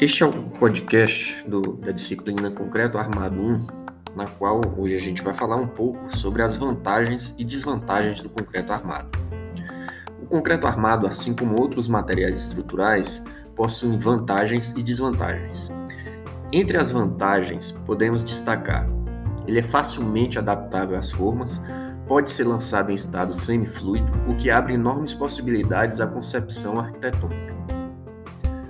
Este é o podcast do, da disciplina Concreto Armado 1, na qual hoje a gente vai falar um pouco sobre as vantagens e desvantagens do concreto armado. O concreto armado, assim como outros materiais estruturais, possui vantagens e desvantagens. Entre as vantagens, podemos destacar: ele é facilmente adaptável às formas, pode ser lançado em estado semifluido, o que abre enormes possibilidades à concepção arquitetônica.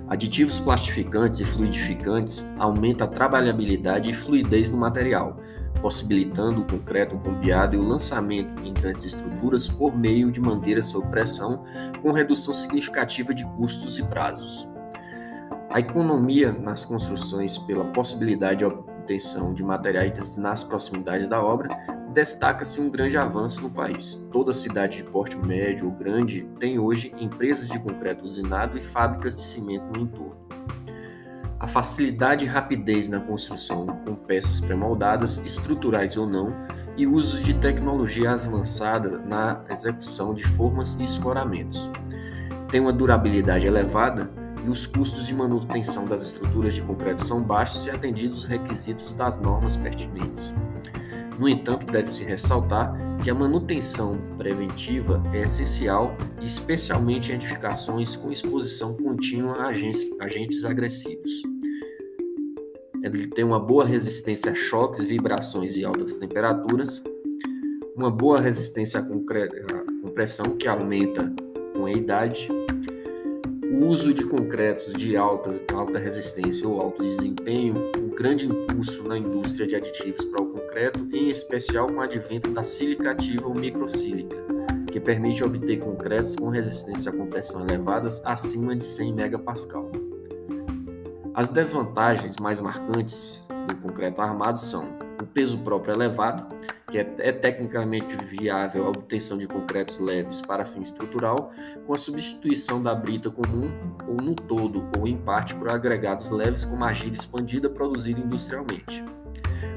Aditivos plastificantes e fluidificantes aumentam a trabalhabilidade e fluidez do material, possibilitando o concreto bombeado e o lançamento em grandes estruturas por meio de mangueiras sob pressão, com redução significativa de custos e prazos. A economia nas construções pela possibilidade de obtenção de materiais nas proximidades da obra destaca-se um grande avanço no país. Toda cidade de porte médio ou grande tem hoje empresas de concreto usinado e fábricas de cimento no entorno. A facilidade e rapidez na construção com peças pré-moldadas, estruturais ou não, e usos de tecnologia avançada na execução de formas e escoramentos. Tem uma durabilidade elevada e os custos de manutenção das estruturas de concreto são baixos se atendidos os requisitos das normas pertinentes. No entanto, deve-se ressaltar que a manutenção preventiva é essencial, especialmente em edificações com exposição contínua a agentes, agressivos. Ele tem uma boa resistência a choques, vibrações e altas temperaturas, uma boa resistência à compressão, que aumenta com a idade, o uso de concretos de alta, alta resistência ou alto desempenho, grande impulso na indústria de aditivos para o concreto, em especial com o advento da silicativa ou microsílica, que permite obter concretos com resistência à compressão elevadas acima de 100 MPa. As desvantagens mais marcantes do concreto armado são o peso próprio elevado, que é, é, tecnicamente viável a obtenção de concretos leves para fim estrutural, com a substituição da brita comum ou no todo ou em parte por agregados leves com argila expandida produzida industrialmente.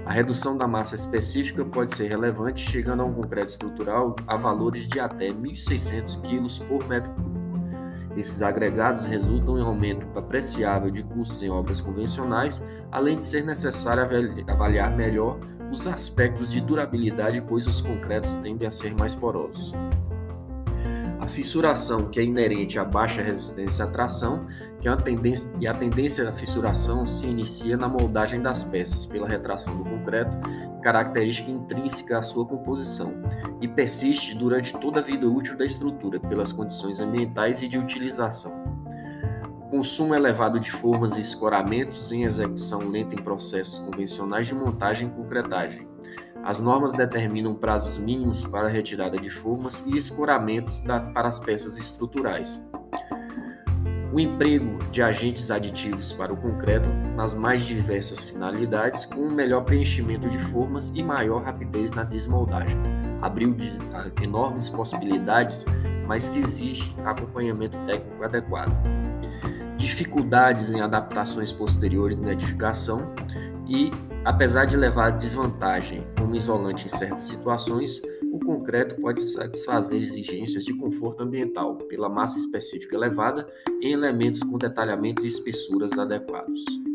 A redução da massa específica pode ser relevante, chegando a um concreto estrutural a valores de até 1.600 kg por metro. Esses agregados resultam em aumento apreciável de custos em obras convencionais, além de ser necessário avaliar melhor os aspectos de durabilidade, pois os concretos tendem a ser mais porosos. A fissuração, que é inerente à baixa resistência à tração, que é uma tendência, e a tendência da fissuração se inicia na moldagem das peças pela retração do concreto, característica intrínseca à sua composição, e persiste durante toda a vida útil da estrutura pelas condições ambientais e de utilização consumo elevado de formas e escoramentos em execução lenta em processos convencionais de montagem e concretagem. As normas determinam prazos mínimos para a retirada de formas e escoramentos para as peças estruturais. O emprego de agentes aditivos para o concreto nas mais diversas finalidades, com um melhor preenchimento de formas e maior rapidez na desmoldagem. Abriu enormes possibilidades, mas que exige acompanhamento técnico adequado dificuldades em adaptações posteriores na edificação e, apesar de levar desvantagem como isolante em certas situações, o concreto pode satisfazer exigências de conforto ambiental pela massa específica elevada em elementos com detalhamento e espessuras adequados.